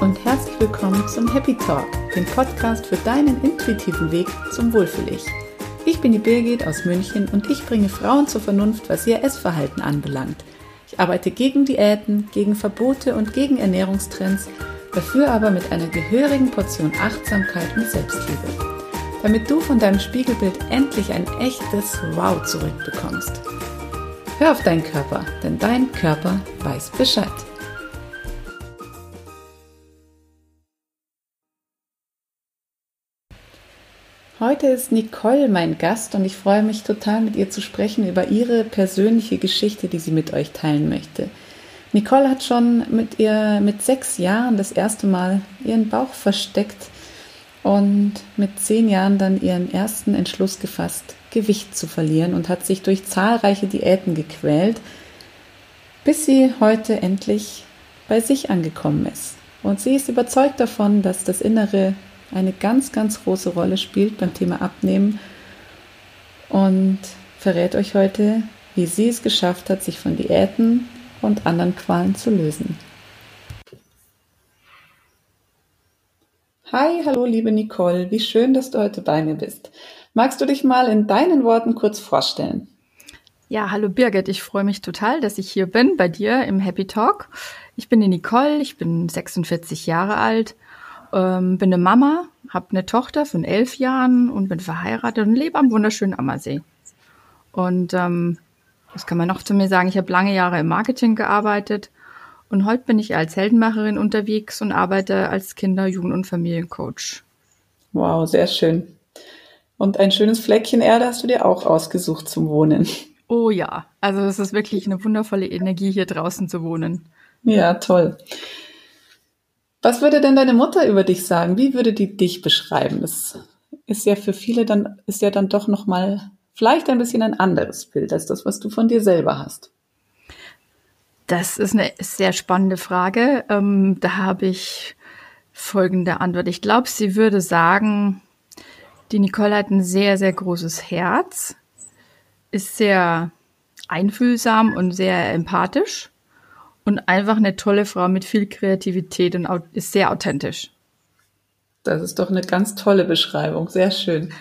und herzlich willkommen zum Happy Talk, dem Podcast für deinen intuitiven Weg zum Wohlfühl-Ich. Ich bin die Birgit aus München und ich bringe Frauen zur Vernunft, was ihr Essverhalten anbelangt. Ich arbeite gegen Diäten, gegen Verbote und gegen Ernährungstrends, dafür aber mit einer gehörigen Portion Achtsamkeit und Selbstliebe. Damit du von deinem Spiegelbild endlich ein echtes Wow zurückbekommst. Hör auf deinen Körper, denn dein Körper weiß Bescheid. Heute ist Nicole mein Gast und ich freue mich total mit ihr zu sprechen über ihre persönliche Geschichte, die sie mit euch teilen möchte. Nicole hat schon mit ihr mit sechs Jahren das erste Mal ihren Bauch versteckt und mit zehn Jahren dann ihren ersten Entschluss gefasst, Gewicht zu verlieren und hat sich durch zahlreiche Diäten gequält, bis sie heute endlich bei sich angekommen ist. Und sie ist überzeugt davon, dass das innere eine ganz, ganz große Rolle spielt beim Thema Abnehmen und verrät euch heute, wie sie es geschafft hat, sich von Diäten und anderen Qualen zu lösen. Hi, hallo liebe Nicole, wie schön, dass du heute bei mir bist. Magst du dich mal in deinen Worten kurz vorstellen? Ja, hallo Birgit, ich freue mich total, dass ich hier bin bei dir im Happy Talk. Ich bin die Nicole, ich bin 46 Jahre alt ähm, bin eine Mama, habe eine Tochter von elf Jahren und bin verheiratet und lebe am wunderschönen Ammersee. Und ähm, was kann man noch zu mir sagen? Ich habe lange Jahre im Marketing gearbeitet und heute bin ich als Heldenmacherin unterwegs und arbeite als Kinder-, Jugend- und Familiencoach. Wow, sehr schön. Und ein schönes Fleckchen Erde hast du dir auch ausgesucht zum Wohnen. Oh ja, also es ist wirklich eine wundervolle Energie, hier draußen zu wohnen. Ja, toll. Was würde denn deine Mutter über dich sagen? Wie würde die dich beschreiben? Das ist ja für viele dann, ist ja dann doch nochmal vielleicht ein bisschen ein anderes Bild als das, was du von dir selber hast. Das ist eine sehr spannende Frage. Ähm, da habe ich folgende Antwort. Ich glaube, sie würde sagen, die Nicole hat ein sehr, sehr großes Herz, ist sehr einfühlsam und sehr empathisch und einfach eine tolle Frau mit viel Kreativität und ist sehr authentisch. Das ist doch eine ganz tolle Beschreibung. Sehr schön.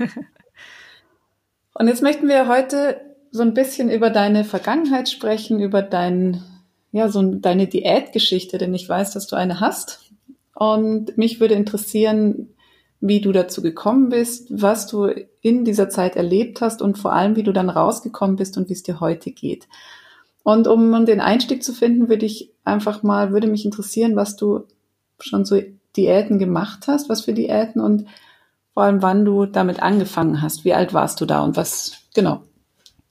und jetzt möchten wir heute so ein bisschen über deine Vergangenheit sprechen, über dein, ja, so deine Diätgeschichte, denn ich weiß, dass du eine hast. Und mich würde interessieren, wie du dazu gekommen bist, was du in dieser Zeit erlebt hast und vor allem, wie du dann rausgekommen bist und wie es dir heute geht. Und um den Einstieg zu finden, würde ich einfach mal, würde mich interessieren, was du schon so Diäten gemacht hast, was für Diäten und vor allem, wann du damit angefangen hast. Wie alt warst du da und was, genau.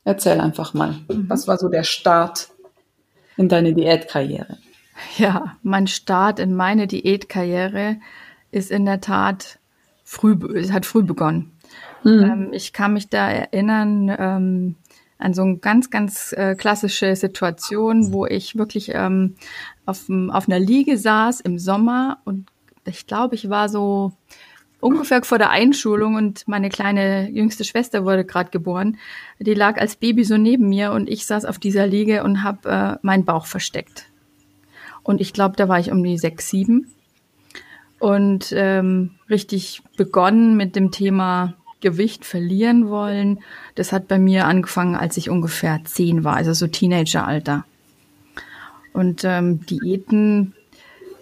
Erzähl einfach mal. Mhm. Was war so der Start in deine Diätkarriere? Ja, mein Start in meine Diätkarriere ist in der Tat früh, es hat früh begonnen. Mhm. Ähm, ich kann mich da erinnern, ähm, an so eine ganz, ganz äh, klassische Situation, wo ich wirklich ähm, auf, auf einer Liege saß im Sommer und ich glaube, ich war so ungefähr vor der Einschulung und meine kleine jüngste Schwester wurde gerade geboren. Die lag als Baby so neben mir und ich saß auf dieser Liege und habe äh, meinen Bauch versteckt. Und ich glaube, da war ich um die sechs, sieben und ähm, richtig begonnen mit dem Thema Gewicht verlieren wollen. Das hat bei mir angefangen, als ich ungefähr zehn war, also so Teenageralter. Und ähm, Diäten,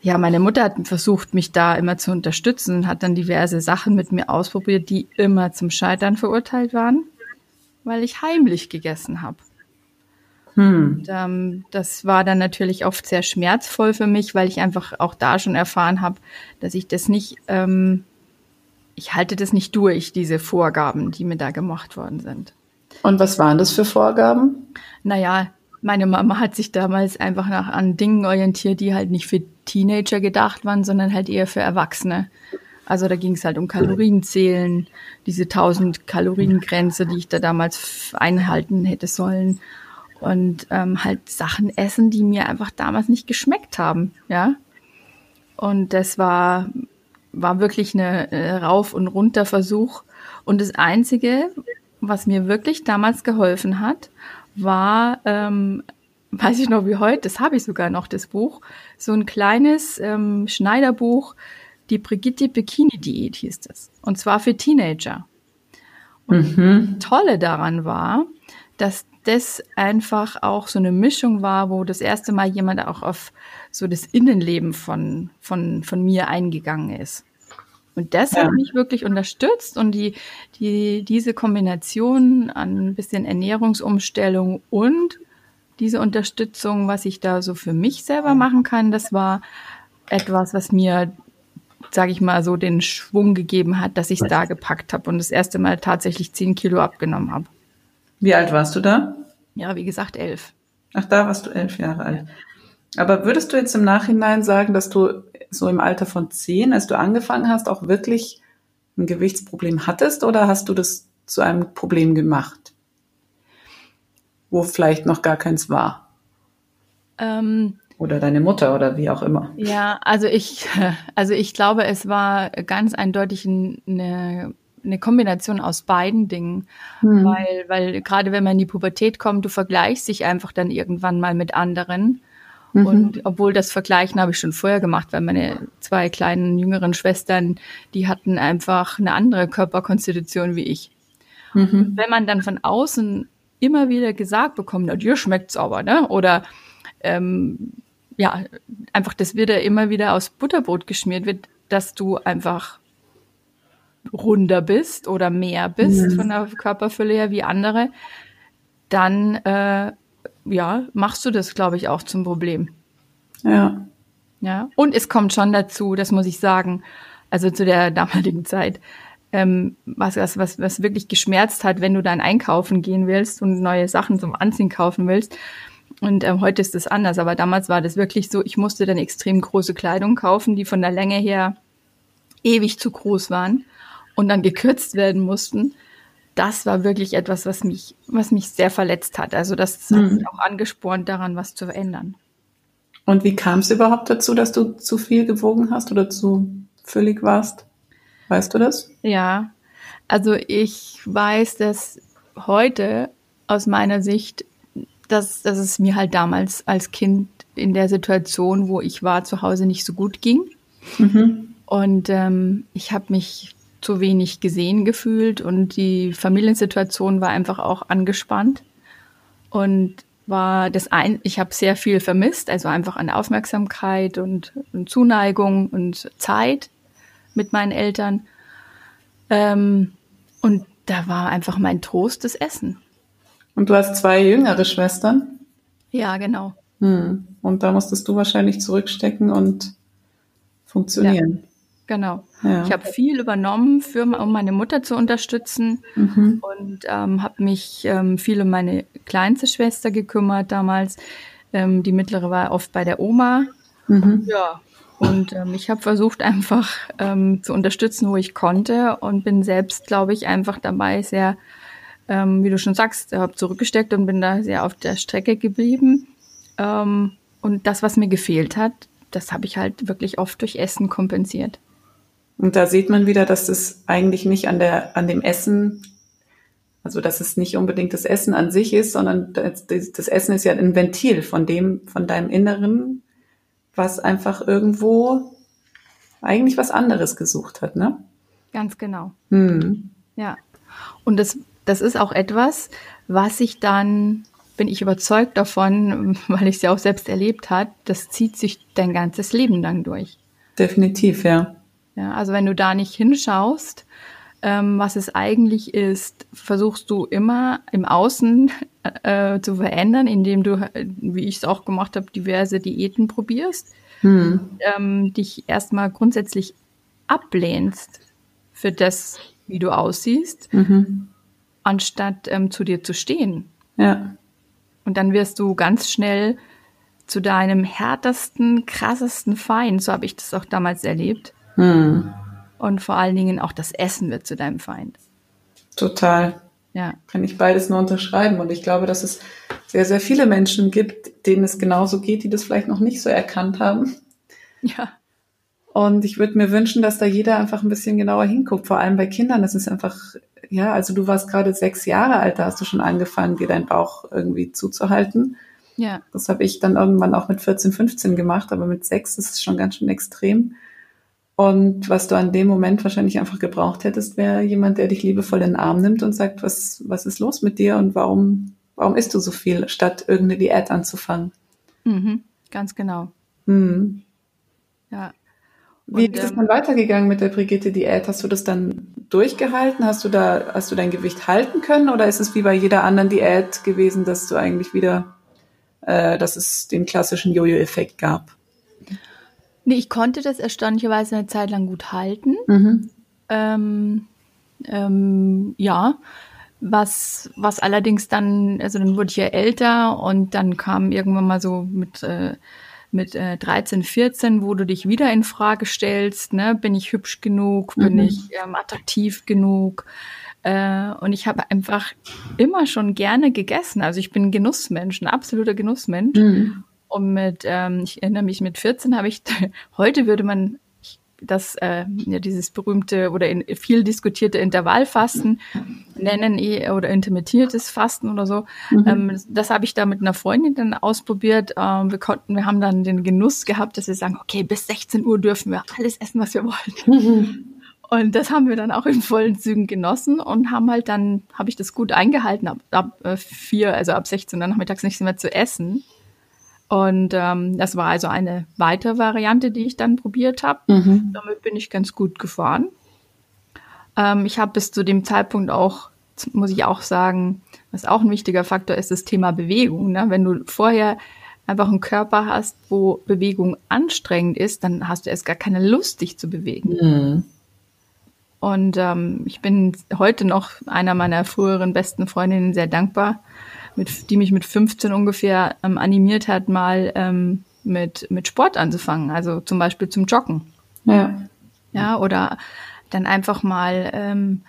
ja, meine Mutter hat versucht, mich da immer zu unterstützen und hat dann diverse Sachen mit mir ausprobiert, die immer zum Scheitern verurteilt waren, weil ich heimlich gegessen habe. Hm. Und, ähm, das war dann natürlich oft sehr schmerzvoll für mich, weil ich einfach auch da schon erfahren habe, dass ich das nicht ähm, ich halte das nicht durch, diese Vorgaben, die mir da gemacht worden sind. Und was waren das für Vorgaben? Naja, meine Mama hat sich damals einfach nach an Dingen orientiert, die halt nicht für Teenager gedacht waren, sondern halt eher für Erwachsene. Also da ging es halt um Kalorienzählen, diese 1000 Kaloriengrenze, die ich da damals einhalten hätte sollen. Und ähm, halt Sachen essen, die mir einfach damals nicht geschmeckt haben, ja. Und das war war wirklich eine äh, Rauf- und Runter-Versuch. Und das Einzige, was mir wirklich damals geholfen hat, war ähm, weiß ich noch wie heute, das habe ich sogar noch, das Buch, so ein kleines ähm, Schneiderbuch, die Brigitte Bikini Diät hieß das. Und zwar für Teenager. Und mhm. das Tolle daran war, dass das einfach auch so eine Mischung war, wo das erste Mal jemand auch auf so das Innenleben von, von, von mir eingegangen ist. Und das ja. hat mich wirklich unterstützt und die, die, diese Kombination an ein bisschen Ernährungsumstellung und diese Unterstützung, was ich da so für mich selber machen kann, das war etwas, was mir, sage ich mal, so den Schwung gegeben hat, dass ich es da gepackt habe und das erste Mal tatsächlich zehn Kilo abgenommen habe. Wie alt warst du da? Ja, wie gesagt, elf. Ach, da warst du elf Jahre alt. Aber würdest du jetzt im Nachhinein sagen, dass du so im Alter von zehn, als du angefangen hast, auch wirklich ein Gewichtsproblem hattest oder hast du das zu einem Problem gemacht, wo vielleicht noch gar keins war? Ähm, oder deine Mutter oder wie auch immer. Ja, also ich, also ich glaube, es war ganz eindeutig eine, eine Kombination aus beiden Dingen, hm. weil, weil gerade wenn man in die Pubertät kommt, du vergleichst dich einfach dann irgendwann mal mit anderen Mhm. Und obwohl das Vergleichen habe ich schon vorher gemacht, weil meine zwei kleinen jüngeren Schwestern, die hatten einfach eine andere Körperkonstitution wie ich. Mhm. wenn man dann von außen immer wieder gesagt bekommt, na, dir schmeckt's aber, ne? Oder ähm, ja, einfach das wird ja immer wieder aus Butterbrot geschmiert wird, dass du einfach runder bist oder mehr bist mhm. von der Körperfülle her wie andere, dann äh, ja, machst du das, glaube ich, auch zum Problem. Ja. Ja. Und es kommt schon dazu, das muss ich sagen, also zu der damaligen Zeit, ähm, was, was, was, was wirklich geschmerzt hat, wenn du dann einkaufen gehen willst und neue Sachen zum Anziehen kaufen willst. Und ähm, heute ist das anders, aber damals war das wirklich so, ich musste dann extrem große Kleidung kaufen, die von der Länge her ewig zu groß waren und dann gekürzt werden mussten das war wirklich etwas, was mich, was mich sehr verletzt hat. Also das mhm. hat mich auch angespornt, daran was zu verändern. Und wie kam es überhaupt dazu, dass du zu viel gewogen hast oder zu füllig warst? Weißt du das? Ja, also ich weiß, dass heute aus meiner Sicht, dass, dass es mir halt damals als Kind in der Situation, wo ich war, zu Hause nicht so gut ging. Mhm. Und ähm, ich habe mich zu wenig gesehen gefühlt und die Familiensituation war einfach auch angespannt und war das ein, ich habe sehr viel vermisst, also einfach an Aufmerksamkeit und, und Zuneigung und Zeit mit meinen Eltern. Ähm, und da war einfach mein Trost das Essen. Und du hast zwei jüngere Schwestern? Ja, genau. Hm. Und da musstest du wahrscheinlich zurückstecken und funktionieren. Ja. Genau. Ja. Ich habe viel übernommen, für, um meine Mutter zu unterstützen mhm. und ähm, habe mich ähm, viel um meine kleinste Schwester gekümmert damals. Ähm, die mittlere war oft bei der Oma. Mhm. Ja. Und ähm, ich habe versucht einfach ähm, zu unterstützen, wo ich konnte und bin selbst, glaube ich, einfach dabei sehr, ähm, wie du schon sagst, habe zurückgesteckt und bin da sehr auf der Strecke geblieben. Und das, was mir gefehlt hat, das habe ich halt wirklich oft durch Essen kompensiert. Und da sieht man wieder, dass es eigentlich nicht an der, an dem Essen, also dass es nicht unbedingt das Essen an sich ist, sondern das, das Essen ist ja ein Ventil von dem, von deinem Inneren, was einfach irgendwo eigentlich was anderes gesucht hat, ne? Ganz genau. Hm. Ja. Und das, das ist auch etwas, was ich dann, bin ich überzeugt davon, weil ich es ja auch selbst erlebt hat, das zieht sich dein ganzes Leben lang durch. Definitiv, ja. Ja, also wenn du da nicht hinschaust, ähm, was es eigentlich ist, versuchst du immer im Außen äh, zu verändern, indem du, wie ich es auch gemacht habe, diverse Diäten probierst, hm. ähm, dich erstmal grundsätzlich ablehnst für das, wie du aussiehst, mhm. anstatt ähm, zu dir zu stehen. Ja. Und dann wirst du ganz schnell zu deinem härtesten, krassesten Feind, so habe ich das auch damals erlebt. Hm. Und vor allen Dingen auch das Essen wird zu deinem Feind. Total. Ja. Kann ich beides nur unterschreiben. Und ich glaube, dass es sehr, sehr viele Menschen gibt, denen es genauso geht, die das vielleicht noch nicht so erkannt haben. Ja. Und ich würde mir wünschen, dass da jeder einfach ein bisschen genauer hinguckt. Vor allem bei Kindern. Das ist einfach, ja, also du warst gerade sechs Jahre alt, da hast du schon angefangen, dir deinen Bauch irgendwie zuzuhalten. Ja. Das habe ich dann irgendwann auch mit 14, 15 gemacht, aber mit sechs ist es schon ganz schön extrem. Und was du an dem Moment wahrscheinlich einfach gebraucht hättest, wäre jemand, der dich liebevoll in den Arm nimmt und sagt, was, was ist los mit dir und warum, warum isst du so viel, statt irgendeine Diät anzufangen. Mhm, ganz genau. Mhm. Ja. Wie und, ist es ähm, dann weitergegangen mit der Brigitte-Diät? Hast du das dann durchgehalten? Hast du da, hast du dein Gewicht halten können oder ist es wie bei jeder anderen Diät gewesen, dass du eigentlich wieder, äh, dass es den klassischen Jojo-Effekt gab? Nee, ich konnte das erstaunlicherweise eine Zeit lang gut halten. Mhm. Ähm, ähm, ja, was, was allerdings dann, also dann wurde ich ja älter und dann kam irgendwann mal so mit, äh, mit äh, 13, 14, wo du dich wieder in Frage stellst, ne? bin ich hübsch genug, bin mhm. ich ähm, attraktiv genug? Äh, und ich habe einfach immer schon gerne gegessen. Also ich bin ein Genussmensch, ein absoluter Genussmensch. Mhm. Und mit, ähm, ich erinnere mich, mit 14 habe ich, heute würde man das, äh, ja, dieses berühmte oder in, viel diskutierte Intervallfasten nennen eh, oder intermittiertes Fasten oder so. Mhm. Ähm, das habe ich da mit einer Freundin dann ausprobiert. Ähm, wir konnten, wir haben dann den Genuss gehabt, dass wir sagen, okay, bis 16 Uhr dürfen wir alles essen, was wir wollen. Mhm. Und das haben wir dann auch in vollen Zügen genossen und haben halt dann, habe ich das gut eingehalten, ab, ab äh, vier, also ab 16 Uhr nachmittags nichts mehr zu essen. Und ähm, das war also eine weitere Variante, die ich dann probiert habe. Mhm. Damit bin ich ganz gut gefahren. Ähm, ich habe bis zu dem Zeitpunkt auch, muss ich auch sagen, was auch ein wichtiger Faktor ist, das Thema Bewegung. Ne? Wenn du vorher einfach einen Körper hast, wo Bewegung anstrengend ist, dann hast du erst gar keine Lust, dich zu bewegen. Mhm. Und ähm, ich bin heute noch einer meiner früheren besten Freundinnen sehr dankbar, mit, die mich mit 15 ungefähr ähm, animiert hat, mal ähm, mit, mit Sport anzufangen, also zum Beispiel zum Joggen. Ja. Ja, oder dann einfach mal ähm,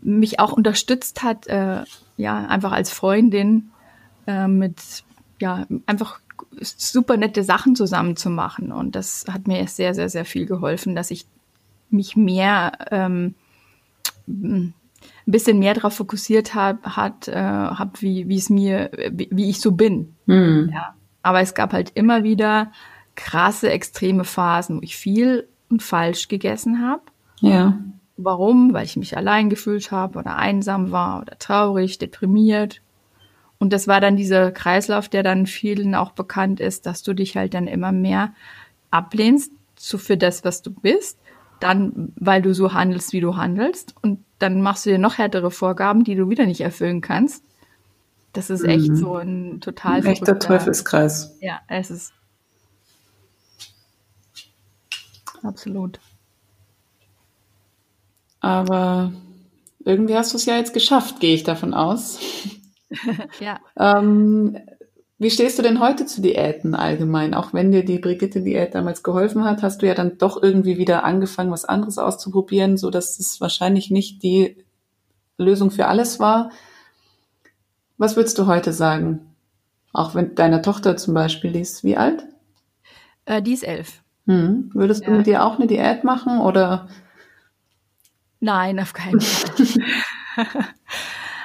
mich auch unterstützt hat, äh, ja, einfach als Freundin äh, mit, ja, einfach super nette Sachen zusammen zu machen. Und das hat mir sehr, sehr, sehr viel geholfen, dass ich mich mehr ähm, ein bisschen mehr darauf fokussiert habe, hat, äh, hab, wie, wie es mir, wie, wie ich so bin. Mhm. Ja. Aber es gab halt immer wieder krasse, extreme Phasen, wo ich viel und falsch gegessen habe. Ja. Warum? Weil ich mich allein gefühlt habe oder einsam war oder traurig, deprimiert. Und das war dann dieser Kreislauf, der dann vielen auch bekannt ist, dass du dich halt dann immer mehr ablehnst so für das, was du bist, dann, weil du so handelst, wie du handelst und dann machst du dir noch härtere Vorgaben, die du wieder nicht erfüllen kannst. Das ist echt mhm. so ein total ein echter Teufelskreis. Ja, es ist absolut. Aber irgendwie hast du es ja jetzt geschafft, gehe ich davon aus. ja. Ähm, wie stehst du denn heute zu Diäten allgemein? Auch wenn dir die Brigitte-Diät damals geholfen hat, hast du ja dann doch irgendwie wieder angefangen, was anderes auszuprobieren, so dass es wahrscheinlich nicht die Lösung für alles war. Was würdest du heute sagen? Auch wenn deine Tochter zum Beispiel, die ist wie alt? Äh, die ist elf. Hm. Würdest ja. du mit dir auch eine Diät machen oder? Nein, auf keinen Fall.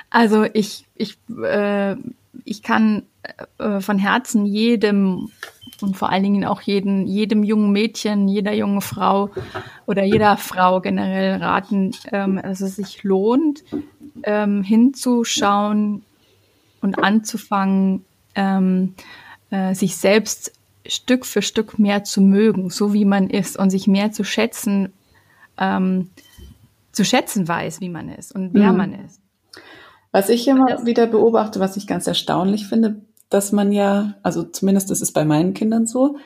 also ich, ich, äh, ich kann äh, von Herzen jedem und vor allen Dingen auch jeden, jedem jungen Mädchen, jeder jungen Frau oder jeder Frau generell raten, ähm, dass es sich lohnt, ähm, hinzuschauen und anzufangen, ähm, äh, sich selbst Stück für Stück mehr zu mögen, so wie man ist und sich mehr zu schätzen, ähm, zu schätzen weiß, wie man ist und wer mhm. man ist. Was ich immer wieder beobachte, was ich ganz erstaunlich finde, dass man ja, also zumindest ist es bei meinen Kindern so,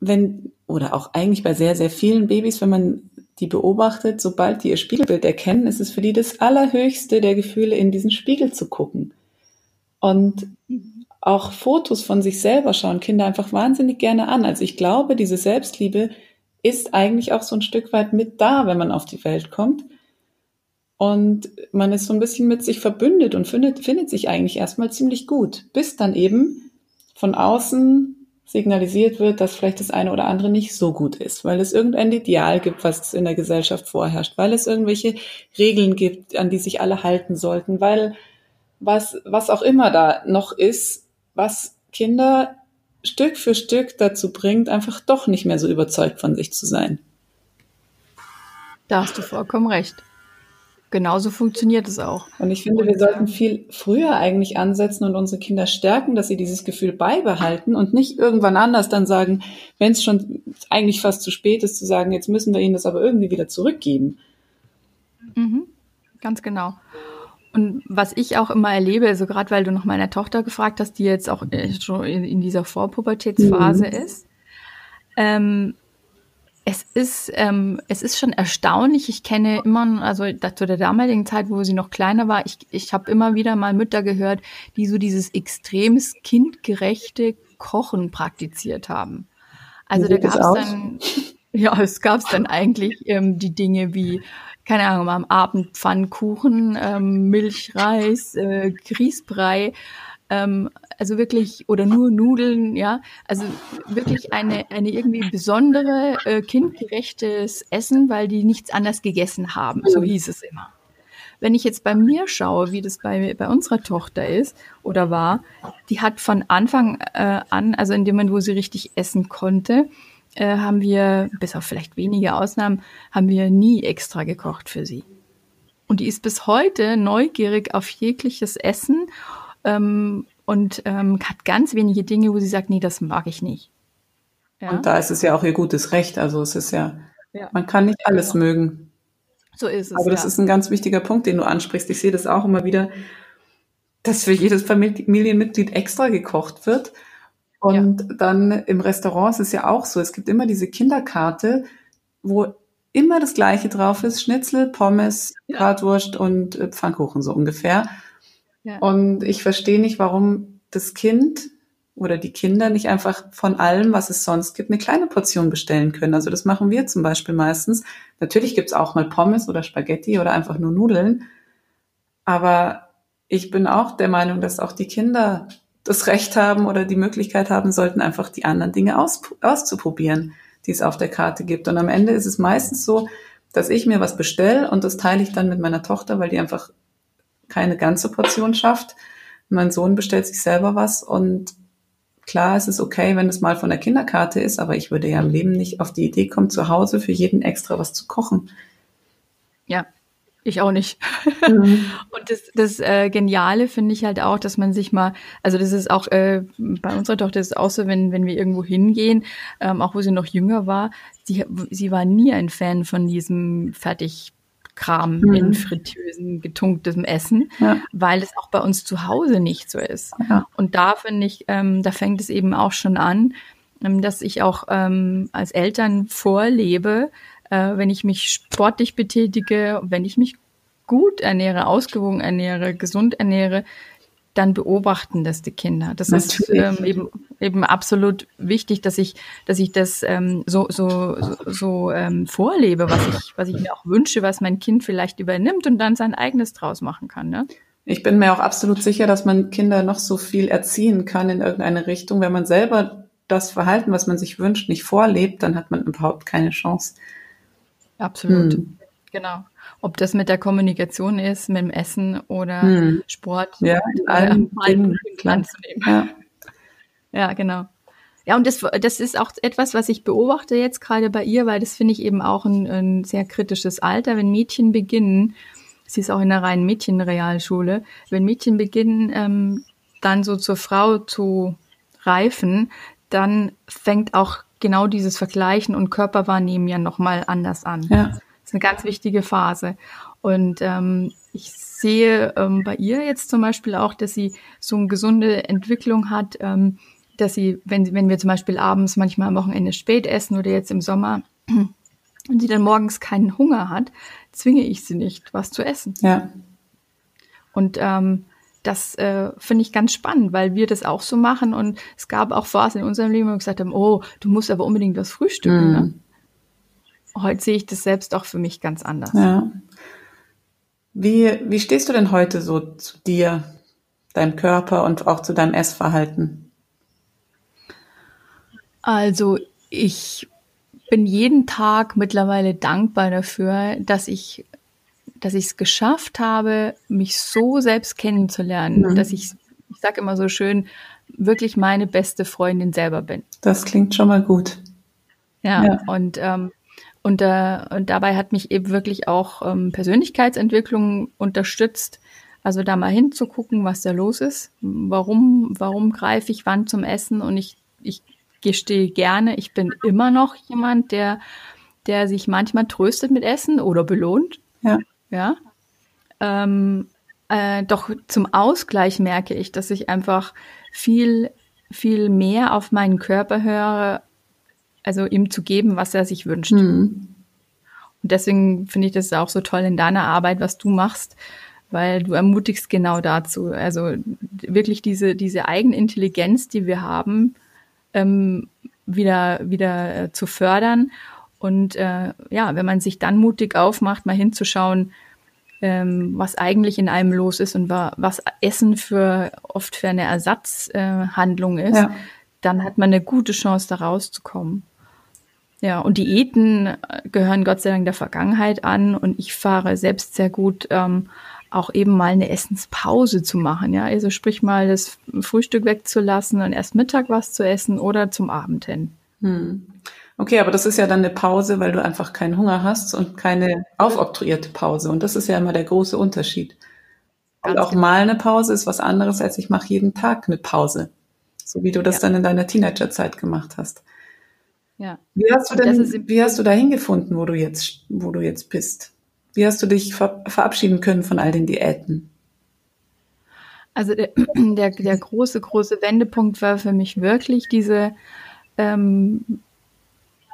wenn, oder auch eigentlich bei sehr, sehr vielen Babys, wenn man die beobachtet, sobald die ihr Spiegelbild erkennen, ist es für die das allerhöchste der Gefühle, in diesen Spiegel zu gucken. Und auch Fotos von sich selber schauen Kinder einfach wahnsinnig gerne an. Also ich glaube, diese Selbstliebe ist eigentlich auch so ein Stück weit mit da, wenn man auf die Welt kommt. Und man ist so ein bisschen mit sich verbündet und findet, findet sich eigentlich erstmal ziemlich gut, bis dann eben von außen signalisiert wird, dass vielleicht das eine oder andere nicht so gut ist, weil es irgendein Ideal gibt, was in der Gesellschaft vorherrscht, weil es irgendwelche Regeln gibt, an die sich alle halten sollten, weil was, was auch immer da noch ist, was Kinder Stück für Stück dazu bringt, einfach doch nicht mehr so überzeugt von sich zu sein. Da hast du vollkommen recht. Genauso funktioniert es auch. Und ich finde, wir sollten viel früher eigentlich ansetzen und unsere Kinder stärken, dass sie dieses Gefühl beibehalten und nicht irgendwann anders dann sagen, wenn es schon eigentlich fast zu spät ist, zu sagen, jetzt müssen wir ihnen das aber irgendwie wieder zurückgeben. Mhm, ganz genau. Und was ich auch immer erlebe, also gerade weil du nach meiner Tochter gefragt hast, die jetzt auch äh, schon in, in dieser Vorpubertätsphase mhm. ist, ähm, es ist, ähm, es ist schon erstaunlich. Ich kenne immer, also zu der damaligen Zeit, wo sie noch kleiner war, ich, ich habe immer wieder mal Mütter gehört, die so dieses extremes kindgerechte Kochen praktiziert haben. Also da gab es dann, ja, es gab dann eigentlich ähm, die Dinge wie, keine Ahnung, am Abend Pfannkuchen, ähm, Milchreis, äh, Grießbrei ähm, also wirklich, oder nur Nudeln, ja, also wirklich eine, eine irgendwie besondere, äh, kindgerechtes Essen, weil die nichts anders gegessen haben, so hieß es immer. Wenn ich jetzt bei mir schaue, wie das bei, bei unserer Tochter ist oder war, die hat von Anfang äh, an, also in dem Moment, wo sie richtig essen konnte, äh, haben wir, bis auf vielleicht wenige Ausnahmen, haben wir nie extra gekocht für sie. Und die ist bis heute neugierig auf jegliches Essen ähm, und ähm, hat ganz wenige Dinge, wo sie sagt, nee, das mag ich nicht. Ja? Und da ist es ja auch ihr gutes Recht. Also es ist ja, ja. man kann nicht alles genau. mögen. So ist es. Aber das ja. ist ein ganz wichtiger Punkt, den du ansprichst. Ich sehe das auch immer wieder, dass für jedes Familienmitglied extra gekocht wird. Und ja. dann im Restaurant ist es ja auch so. Es gibt immer diese Kinderkarte, wo immer das Gleiche drauf ist. Schnitzel, Pommes. Bratwurst und äh, Pfannkuchen so ungefähr. Und ich verstehe nicht, warum das Kind oder die Kinder nicht einfach von allem, was es sonst gibt, eine kleine Portion bestellen können. Also das machen wir zum Beispiel meistens. Natürlich gibt's auch mal Pommes oder Spaghetti oder einfach nur Nudeln. Aber ich bin auch der Meinung, dass auch die Kinder das Recht haben oder die Möglichkeit haben sollten, einfach die anderen Dinge aus, auszuprobieren, die es auf der Karte gibt. Und am Ende ist es meistens so, dass ich mir was bestelle und das teile ich dann mit meiner Tochter, weil die einfach keine ganze Portion schafft. Mein Sohn bestellt sich selber was und klar, es ist okay, wenn es mal von der Kinderkarte ist, aber ich würde ja im Leben nicht auf die Idee kommen, zu Hause für jeden extra was zu kochen. Ja, ich auch nicht. Mhm. Und das, das äh, Geniale finde ich halt auch, dass man sich mal, also das ist auch äh, bei unserer Tochter ist es auch so, wenn, wenn wir irgendwo hingehen, ähm, auch wo sie noch jünger war, sie, sie war nie ein Fan von diesem fertig Kram mhm. in Fritteusen getunktem Essen, ja. weil es auch bei uns zu Hause nicht so ist. Ja. Und da finde ich, ähm, da fängt es eben auch schon an, ähm, dass ich auch ähm, als Eltern vorlebe, äh, wenn ich mich sportlich betätige, wenn ich mich gut ernähre, ausgewogen ernähre, gesund ernähre, dann beobachten das die Kinder. Das Natürlich. ist ähm, eben, eben absolut wichtig, dass ich, dass ich das ähm, so, so, so, so ähm, vorlebe, was ich, was ich mir auch wünsche, was mein Kind vielleicht übernimmt und dann sein eigenes draus machen kann. Ne? Ich bin mir auch absolut sicher, dass man Kinder noch so viel erziehen kann in irgendeine Richtung. Wenn man selber das Verhalten, was man sich wünscht, nicht vorlebt, dann hat man überhaupt keine Chance. Absolut. Hm. Genau. Ob das mit der Kommunikation ist, mit dem Essen oder hm. Sport. Ja, in allen Dingen anzunehmen. Ja. ja, genau. Ja, und das, das ist auch etwas, was ich beobachte jetzt gerade bei ihr, weil das finde ich eben auch ein, ein sehr kritisches Alter, wenn Mädchen beginnen, sie ist auch in einer reinen Mädchenrealschule, wenn Mädchen beginnen, ähm, dann so zur Frau zu reifen, dann fängt auch genau dieses Vergleichen und Körperwahrnehmen ja nochmal anders an. Ja ist eine ganz wichtige Phase. Und ähm, ich sehe ähm, bei ihr jetzt zum Beispiel auch, dass sie so eine gesunde Entwicklung hat, ähm, dass sie, wenn, wenn wir zum Beispiel abends manchmal am Wochenende spät essen oder jetzt im Sommer und sie dann morgens keinen Hunger hat, zwinge ich sie nicht, was zu essen. Ja. Und ähm, das äh, finde ich ganz spannend, weil wir das auch so machen und es gab auch Phasen in unserem Leben, wo wir gesagt haben, oh, du musst aber unbedingt was frühstücken. Mm. Ne? Heute sehe ich das selbst auch für mich ganz anders. Ja. Wie, wie stehst du denn heute so zu dir, deinem Körper und auch zu deinem Essverhalten? Also ich bin jeden Tag mittlerweile dankbar dafür, dass ich dass ich es geschafft habe, mich so selbst kennenzulernen, mhm. dass ich, ich sage immer so schön, wirklich meine beste Freundin selber bin. Das klingt schon mal gut. Ja, ja. und ähm, und, äh, und dabei hat mich eben wirklich auch ähm, Persönlichkeitsentwicklung unterstützt. Also da mal hinzugucken, was da los ist. Warum, warum greife ich wann zum Essen? Und ich, ich gestehe gerne, ich bin immer noch jemand, der, der sich manchmal tröstet mit Essen oder belohnt. Ja. Ja. Ähm, äh, doch zum Ausgleich merke ich, dass ich einfach viel, viel mehr auf meinen Körper höre, also ihm zu geben, was er sich wünscht. Mhm. Und deswegen finde ich das auch so toll in deiner Arbeit, was du machst, weil du ermutigst genau dazu. Also wirklich diese, diese Eigenintelligenz, die wir haben, ähm, wieder, wieder äh, zu fördern. Und äh, ja, wenn man sich dann mutig aufmacht, mal hinzuschauen, ähm, was eigentlich in einem los ist und wa was Essen für oft für eine Ersatzhandlung äh, ist, ja. dann hat man eine gute Chance, da rauszukommen. Ja, und Diäten äh, gehören Gott sei Dank der Vergangenheit an und ich fahre selbst sehr gut, ähm, auch eben mal eine Essenspause zu machen. Ja, also sprich mal das Frühstück wegzulassen und erst Mittag was zu essen oder zum Abend hin. Hm. Okay, aber das ist ja dann eine Pause, weil du einfach keinen Hunger hast und keine aufoktroyierte Pause. Und das ist ja immer der große Unterschied. und auch genau. mal eine Pause ist was anderes, als ich mache jeden Tag eine Pause. So wie du das ja. dann in deiner Teenagerzeit gemacht hast. Ja. Wie hast du denn, wie hast du dahin gefunden, wo du jetzt, wo du jetzt bist? Wie hast du dich ver verabschieden können von all den Diäten? Also der, der, der große, große Wendepunkt war für mich wirklich diese, ähm,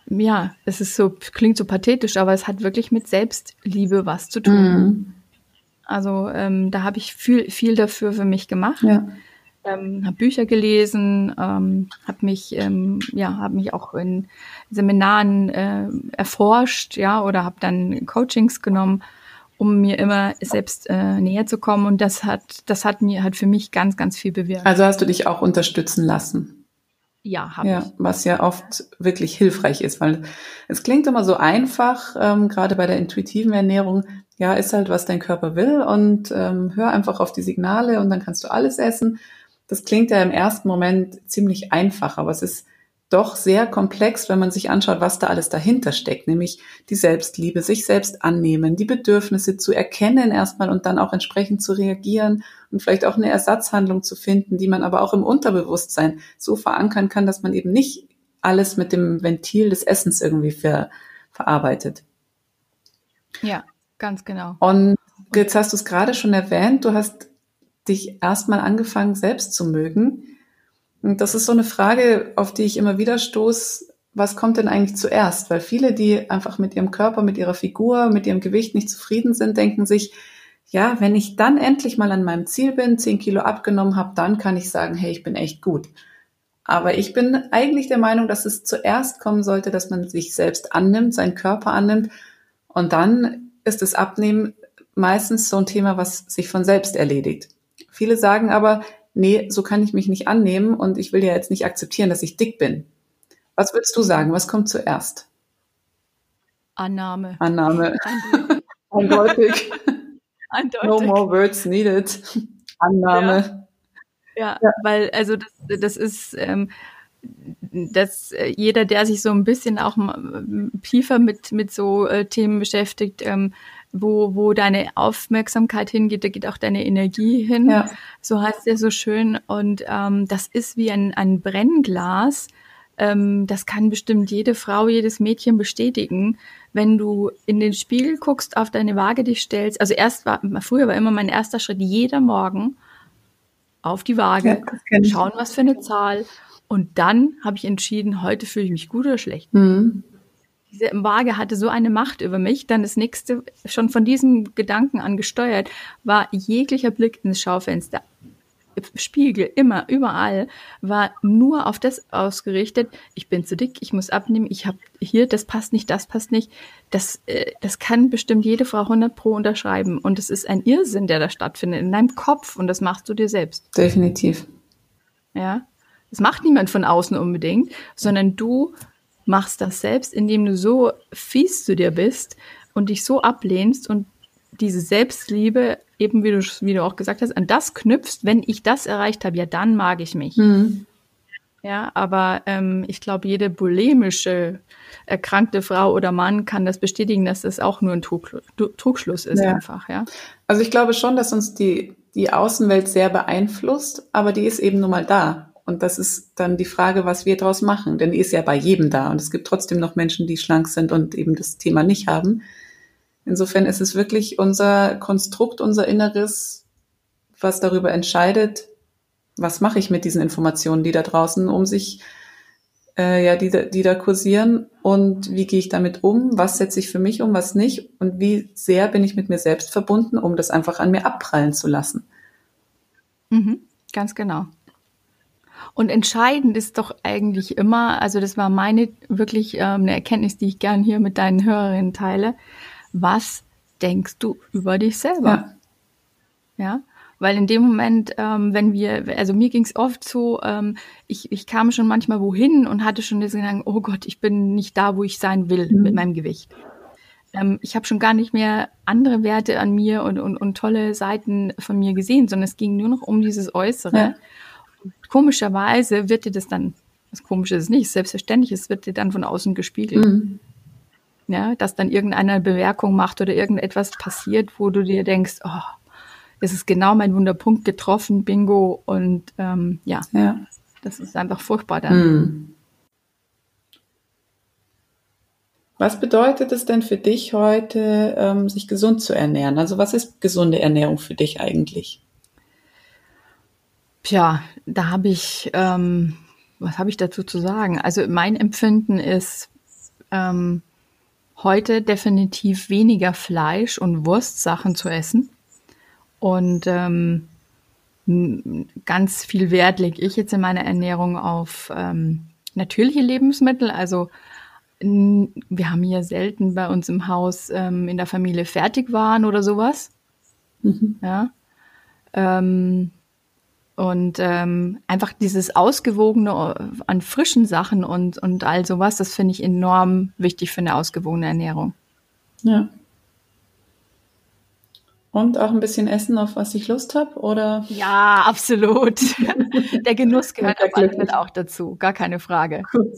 ja, es ist so, klingt so pathetisch, aber es hat wirklich mit Selbstliebe was zu tun. Mhm. Also ähm, da habe ich viel, viel dafür für mich gemacht. Ja ähm, habe Bücher gelesen, ähm, habe mich ähm, ja habe mich auch in Seminaren äh, erforscht, ja oder habe dann Coachings genommen, um mir immer selbst äh, näher zu kommen und das hat das hat mir hat für mich ganz ganz viel bewirkt. Also hast du dich auch unterstützen lassen? Ja, habe ja, ich. Was ja oft wirklich hilfreich ist, weil es klingt immer so einfach, ähm, gerade bei der intuitiven Ernährung. Ja, ist halt, was dein Körper will und ähm, hör einfach auf die Signale und dann kannst du alles essen. Das klingt ja im ersten Moment ziemlich einfach, aber es ist doch sehr komplex, wenn man sich anschaut, was da alles dahinter steckt, nämlich die Selbstliebe, sich selbst annehmen, die Bedürfnisse zu erkennen erstmal und dann auch entsprechend zu reagieren und vielleicht auch eine Ersatzhandlung zu finden, die man aber auch im Unterbewusstsein so verankern kann, dass man eben nicht alles mit dem Ventil des Essens irgendwie ver verarbeitet. Ja, ganz genau. Und jetzt hast du es gerade schon erwähnt, du hast dich erstmal angefangen, selbst zu mögen? Und das ist so eine Frage, auf die ich immer wieder stoße. Was kommt denn eigentlich zuerst? Weil viele, die einfach mit ihrem Körper, mit ihrer Figur, mit ihrem Gewicht nicht zufrieden sind, denken sich, ja, wenn ich dann endlich mal an meinem Ziel bin, zehn Kilo abgenommen habe, dann kann ich sagen, hey, ich bin echt gut. Aber ich bin eigentlich der Meinung, dass es zuerst kommen sollte, dass man sich selbst annimmt, seinen Körper annimmt. Und dann ist das Abnehmen meistens so ein Thema, was sich von selbst erledigt. Viele sagen aber, nee, so kann ich mich nicht annehmen und ich will ja jetzt nicht akzeptieren, dass ich dick bin. Was würdest du sagen? Was kommt zuerst? Annahme. Annahme. Eindeutig. Eindeutig. No more words needed. Annahme. Ja, ja, ja. weil also das, das ist ähm, dass äh, jeder, der sich so ein bisschen auch tiefer mit, mit so äh, Themen beschäftigt, ähm, wo, wo deine Aufmerksamkeit hingeht, da geht auch deine Energie hin. Ja. So heißt es so schön. Und ähm, das ist wie ein, ein Brennglas. Ähm, das kann bestimmt jede Frau, jedes Mädchen bestätigen. Wenn du in den Spiegel guckst, auf deine Waage dich stellst, also erst war, früher war immer mein erster Schritt, jeder Morgen auf die Waage, ja, schauen, was für eine Zahl. Und dann habe ich entschieden, heute fühle ich mich gut oder schlecht. Mhm diese Waage hatte so eine Macht über mich. Dann das nächste, schon von diesem Gedanken an gesteuert, war jeglicher Blick ins Schaufenster. Spiegel, immer, überall, war nur auf das ausgerichtet, ich bin zu dick, ich muss abnehmen, ich habe hier, das passt nicht, das passt nicht. Das, äh, das kann bestimmt jede Frau 100 pro unterschreiben. Und es ist ein Irrsinn, der da stattfindet, in deinem Kopf. Und das machst du dir selbst. Definitiv. Ja. Das macht niemand von außen unbedingt, sondern du machst das selbst, indem du so fies zu dir bist und dich so ablehnst und diese Selbstliebe, eben wie du, wie du auch gesagt hast, an das knüpfst, wenn ich das erreicht habe, ja, dann mag ich mich. Mhm. Ja, aber ähm, ich glaube, jede bulimische erkrankte Frau oder Mann kann das bestätigen, dass das auch nur ein Trugschluss ist ja. einfach, ja. Also ich glaube schon, dass uns die, die Außenwelt sehr beeinflusst, aber die ist eben nun mal da. Und das ist dann die Frage, was wir daraus machen. Denn die ist ja bei jedem da. Und es gibt trotzdem noch Menschen, die schlank sind und eben das Thema nicht haben. Insofern ist es wirklich unser Konstrukt, unser Inneres, was darüber entscheidet, was mache ich mit diesen Informationen, die da draußen um sich, äh, ja, die, die da kursieren und wie gehe ich damit um, was setze ich für mich um, was nicht und wie sehr bin ich mit mir selbst verbunden, um das einfach an mir abprallen zu lassen. Mhm, ganz genau. Und entscheidend ist doch eigentlich immer, also das war meine wirklich ähm, eine Erkenntnis, die ich gern hier mit deinen Hörerinnen teile. Was denkst du über dich selber? Ja. ja? Weil in dem Moment, ähm, wenn wir, also mir ging es oft so, ähm, ich, ich kam schon manchmal wohin und hatte schon das Gedanken, oh Gott, ich bin nicht da, wo ich sein will mhm. mit meinem Gewicht. Ähm, ich habe schon gar nicht mehr andere Werte an mir und, und, und tolle Seiten von mir gesehen, sondern es ging nur noch um dieses Äußere. Ja. Komischerweise wird dir das dann, was komisch ist nicht, selbstverständlich, es wird dir dann von außen gespiegelt. Mhm. Ja, dass dann irgendeine Bemerkung macht oder irgendetwas passiert, wo du dir denkst, oh, es ist genau mein Wunderpunkt getroffen, Bingo. Und ähm, ja, ja, das ist einfach furchtbar dann. Hm. Was bedeutet es denn für dich heute, ähm, sich gesund zu ernähren? Also was ist gesunde Ernährung für dich eigentlich? Tja, da habe ich, ähm, was habe ich dazu zu sagen? Also mein Empfinden ist ähm, heute definitiv weniger Fleisch und Wurstsachen zu essen. Und ähm, ganz viel Wert lege ich jetzt in meiner Ernährung auf ähm, natürliche Lebensmittel. Also wir haben hier selten bei uns im Haus ähm, in der Familie Fertigwaren oder sowas. Mhm. Ja. Ähm, und ähm, einfach dieses Ausgewogene an frischen Sachen und, und all sowas, das finde ich enorm wichtig für eine ausgewogene Ernährung. Ja. Und auch ein bisschen essen, auf was ich Lust habe, oder? Ja, absolut. Der Genuss gehört ja, auch dazu, gar keine Frage. Gut.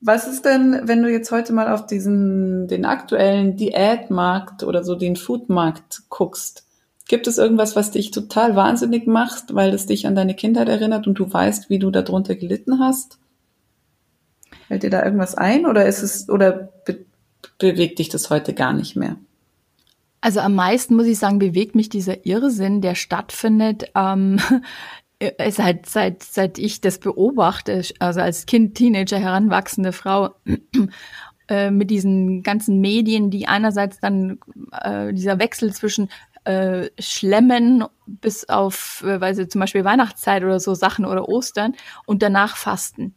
Was ist denn, wenn du jetzt heute mal auf diesen, den aktuellen Diätmarkt oder so den Foodmarkt guckst? Gibt es irgendwas, was dich total wahnsinnig macht, weil es dich an deine Kindheit erinnert und du weißt, wie du darunter gelitten hast? Fällt dir da irgendwas ein oder ist es, oder be bewegt dich das heute gar nicht mehr? Also am meisten muss ich sagen, bewegt mich dieser Irrsinn, der stattfindet. Ähm, seit, seit, seit ich das beobachte, also als Kind, Teenager, heranwachsende Frau, äh, mit diesen ganzen Medien, die einerseits dann äh, dieser Wechsel zwischen äh, Schlemmen bis auf, äh, weil sie zum Beispiel Weihnachtszeit oder so Sachen oder Ostern und danach Fasten.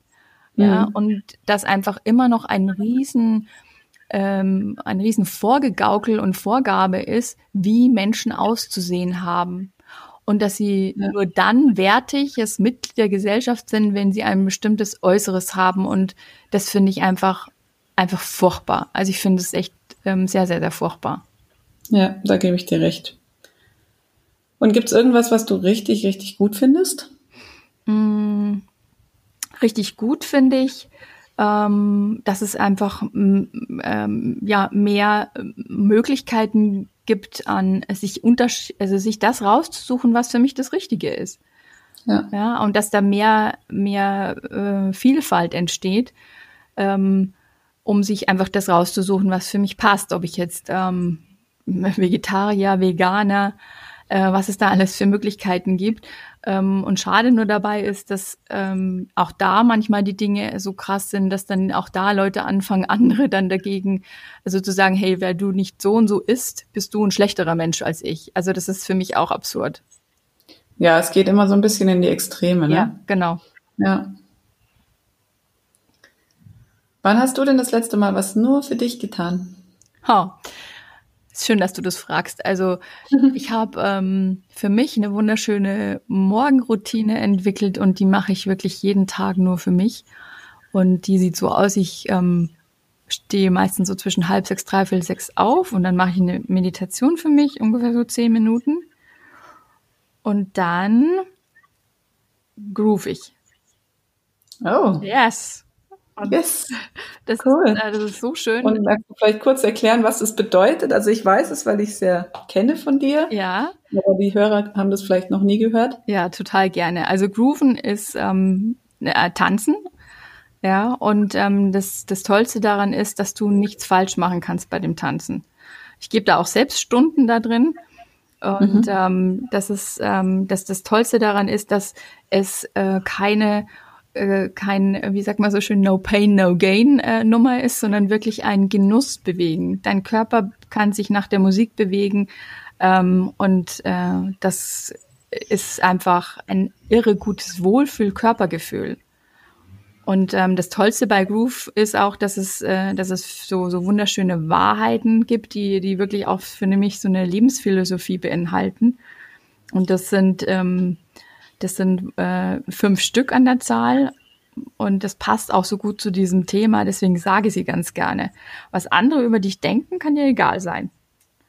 Ja, mhm. und das einfach immer noch ein riesen ähm, ein riesen Vorgegaukel und Vorgabe ist, wie Menschen auszusehen haben. Und dass sie ja. nur dann wertig es Mitglied der Gesellschaft sind, wenn sie ein bestimmtes Äußeres haben. Und das finde ich einfach, einfach furchtbar. Also ich finde es echt ähm, sehr, sehr, sehr furchtbar. Ja, da gebe ich dir recht. Und gibt es irgendwas, was du richtig, richtig gut findest? Mm, richtig gut finde ich, ähm, dass es einfach ähm, ja mehr Möglichkeiten gibt, an sich untersch also sich das rauszusuchen, was für mich das Richtige ist. Ja. ja und dass da mehr mehr äh, Vielfalt entsteht, ähm, um sich einfach das rauszusuchen, was für mich passt. Ob ich jetzt ähm, Vegetarier, Veganer, äh, was es da alles für Möglichkeiten gibt. Ähm, und schade nur dabei ist, dass ähm, auch da manchmal die Dinge so krass sind, dass dann auch da Leute anfangen, andere dann dagegen, also zu sagen, hey, wer du nicht so und so isst, bist du ein schlechterer Mensch als ich. Also das ist für mich auch absurd. Ja, es geht immer so ein bisschen in die Extreme, ne? Ja, genau. Ja. Wann hast du denn das letzte Mal was nur für dich getan? Ha. Schön, dass du das fragst. Also ich habe ähm, für mich eine wunderschöne Morgenroutine entwickelt und die mache ich wirklich jeden Tag nur für mich. Und die sieht so aus, ich ähm, stehe meistens so zwischen halb sechs, dreiviertel sechs auf und dann mache ich eine Meditation für mich, ungefähr so zehn Minuten. Und dann groove ich. Oh. Yes. Und yes. Das, cool. ist, äh, das ist so schön. Und magst du vielleicht kurz erklären, was das bedeutet? Also ich weiß es, weil ich es ja kenne von dir. Ja. Aber die Hörer haben das vielleicht noch nie gehört. Ja, total gerne. Also Grooven ist ähm, äh, Tanzen. Ja, und ähm, das, das Tollste daran ist, dass du nichts falsch machen kannst bei dem Tanzen. Ich gebe da auch selbst Stunden da drin. Und mhm. ähm, das ist, ähm, dass das Tollste daran ist, dass es äh, keine äh, kein, wie sagt man so schön, No Pain, No Gain äh, Nummer ist, sondern wirklich ein Genuss bewegen. Dein Körper kann sich nach der Musik bewegen ähm, und äh, das ist einfach ein irre gutes Wohlfühl-Körpergefühl. Und ähm, das Tollste bei Groove ist auch, dass es, äh, dass es so, so wunderschöne Wahrheiten gibt, die, die wirklich auch für mich so eine Lebensphilosophie beinhalten. Und das sind ähm, das sind äh, fünf Stück an der Zahl und das passt auch so gut zu diesem Thema, deswegen sage ich sie ganz gerne. Was andere über dich denken, kann dir egal sein.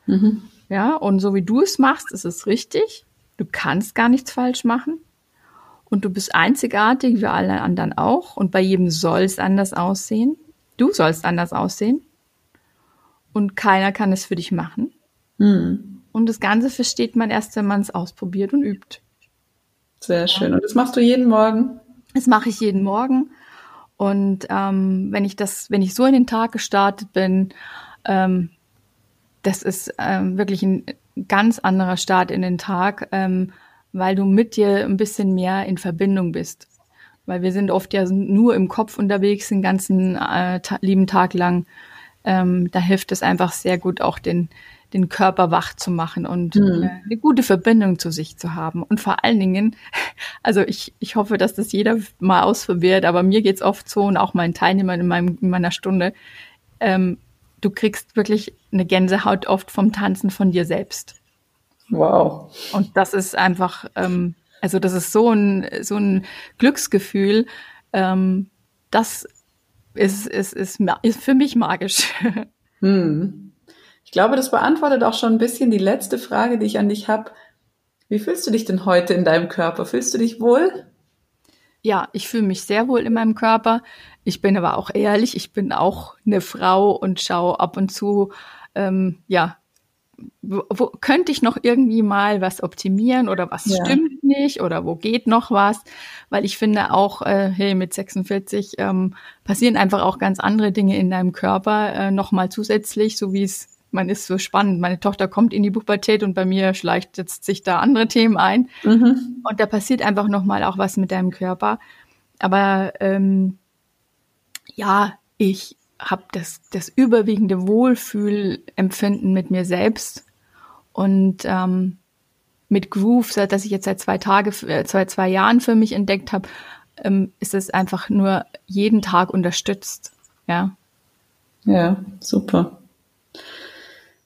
Mhm. Ja, und so wie du es machst, ist es richtig. Du kannst gar nichts falsch machen. Und du bist einzigartig, wie alle anderen auch. Und bei jedem soll es anders aussehen. Du sollst anders aussehen. Und keiner kann es für dich machen. Mhm. Und das Ganze versteht man erst, wenn man es ausprobiert und übt. Sehr schön. Und das machst du jeden Morgen? Das mache ich jeden Morgen. Und ähm, wenn ich das, wenn ich so in den Tag gestartet bin, ähm, das ist ähm, wirklich ein ganz anderer Start in den Tag, ähm, weil du mit dir ein bisschen mehr in Verbindung bist. Weil wir sind oft ja nur im Kopf unterwegs den ganzen äh, ta lieben Tag lang. Ähm, da hilft es einfach sehr gut, auch den, den Körper wach zu machen und mhm. eine gute Verbindung zu sich zu haben. Und vor allen Dingen, also ich, ich hoffe, dass das jeder mal ausprobiert, aber mir geht's oft so und auch meinen Teilnehmern in, meinem, in meiner Stunde, ähm, du kriegst wirklich eine Gänsehaut oft vom Tanzen von dir selbst. Wow. Und das ist einfach, ähm, also das ist so ein, so ein Glücksgefühl, ähm, das ist, ist, ist, ist für mich magisch. Hm. Ich glaube, das beantwortet auch schon ein bisschen die letzte Frage, die ich an dich habe. Wie fühlst du dich denn heute in deinem Körper? Fühlst du dich wohl? Ja, ich fühle mich sehr wohl in meinem Körper. Ich bin aber auch ehrlich, ich bin auch eine Frau und schaue ab und zu, ähm, ja, wo, könnte ich noch irgendwie mal was optimieren oder was ja. stimmt nicht oder wo geht noch was? Weil ich finde auch, äh, hey, mit 46 ähm, passieren einfach auch ganz andere Dinge in deinem Körper äh, nochmal zusätzlich, so wie es man ist so spannend. Meine Tochter kommt in die Pubertät und bei mir schleicht jetzt sich da andere Themen ein. Mhm. Und da passiert einfach nochmal auch was mit deinem Körper. Aber ähm, ja, ich habe das, das überwiegende Wohlfühlempfinden mit mir selbst und ähm, mit Groove, das ich jetzt seit zwei Tage, äh, zwei, zwei Jahren für mich entdeckt habe, ähm, ist es einfach nur jeden Tag unterstützt. Ja. Ja, super.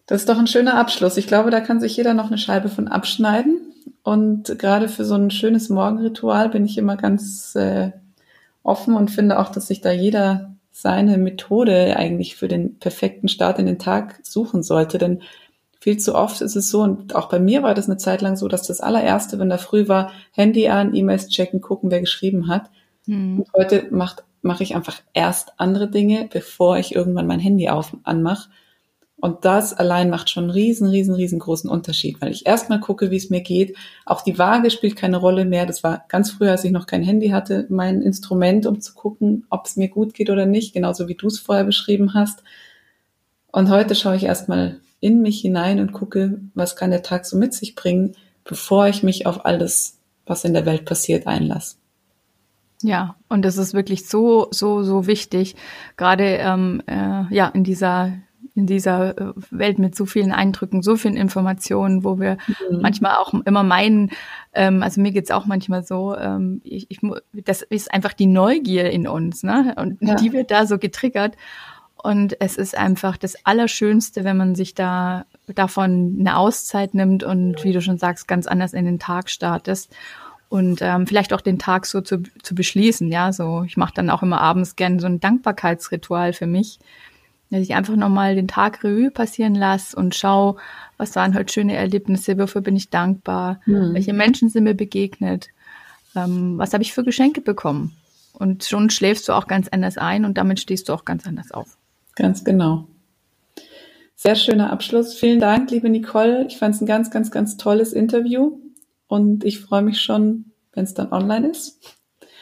Das ist doch ein schöner Abschluss. Ich glaube, da kann sich jeder noch eine Scheibe von abschneiden. Und gerade für so ein schönes Morgenritual bin ich immer ganz äh, offen und finde auch, dass sich da jeder seine Methode eigentlich für den perfekten Start in den Tag suchen sollte. Denn viel zu oft ist es so, und auch bei mir war das eine Zeit lang so, dass das allererste, wenn da früh war, Handy an, E-Mails checken, gucken, wer geschrieben hat. Mhm. Und heute macht mache ich einfach erst andere Dinge, bevor ich irgendwann mein Handy auf anmache und das allein macht schon einen riesen, riesen, riesengroßen Unterschied, weil ich erstmal gucke, wie es mir geht. Auch die Waage spielt keine Rolle mehr. Das war ganz früher, als ich noch kein Handy hatte, mein Instrument, um zu gucken, ob es mir gut geht oder nicht, genauso wie du es vorher beschrieben hast. Und heute schaue ich erstmal in mich hinein und gucke, was kann der Tag so mit sich bringen, bevor ich mich auf alles, was in der Welt passiert, einlasse. Ja, und das ist wirklich so, so, so wichtig, gerade ähm, äh, ja in dieser in dieser äh, Welt mit so vielen Eindrücken, so vielen Informationen, wo wir mhm. manchmal auch immer meinen, ähm, also mir geht's auch manchmal so, ähm, ich, ich, das ist einfach die Neugier in uns, ne? Und ja. die wird da so getriggert. Und es ist einfach das Allerschönste, wenn man sich da davon eine Auszeit nimmt und wie du schon sagst, ganz anders in den Tag startest und ähm, vielleicht auch den Tag so zu, zu beschließen. Ja, so ich mache dann auch immer abends gerne so ein Dankbarkeitsritual für mich, dass ich einfach nochmal den Tag Revue passieren lasse und schaue, was waren heute schöne Erlebnisse, wofür bin ich dankbar, mhm. welche Menschen sind mir begegnet, ähm, was habe ich für Geschenke bekommen. Und schon schläfst du auch ganz anders ein und damit stehst du auch ganz anders auf. Ganz genau. Sehr schöner Abschluss. Vielen Dank, liebe Nicole. Ich fand es ein ganz, ganz, ganz tolles Interview und ich freue mich schon, wenn es dann online ist.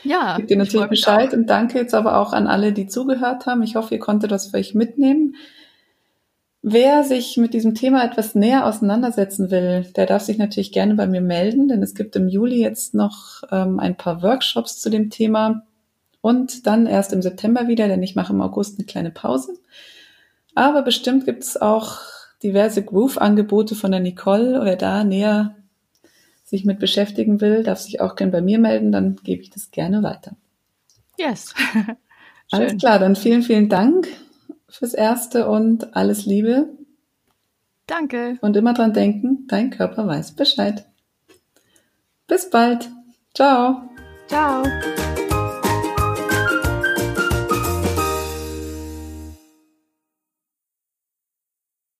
Ja. Gib dir natürlich Bescheid auch. und danke jetzt aber auch an alle, die zugehört haben. Ich hoffe, ihr konntet das für euch mitnehmen. Wer sich mit diesem Thema etwas näher auseinandersetzen will, der darf sich natürlich gerne bei mir melden, denn es gibt im Juli jetzt noch ähm, ein paar Workshops zu dem Thema und dann erst im September wieder, denn ich mache im August eine kleine Pause. Aber bestimmt gibt es auch diverse Groove-Angebote von der Nicole. Wer da näher sich mit beschäftigen will, darf sich auch gerne bei mir melden, dann gebe ich das gerne weiter. Yes. alles klar, dann vielen, vielen Dank fürs Erste und alles Liebe. Danke. Und immer dran denken, dein Körper weiß Bescheid. Bis bald. Ciao. Ciao.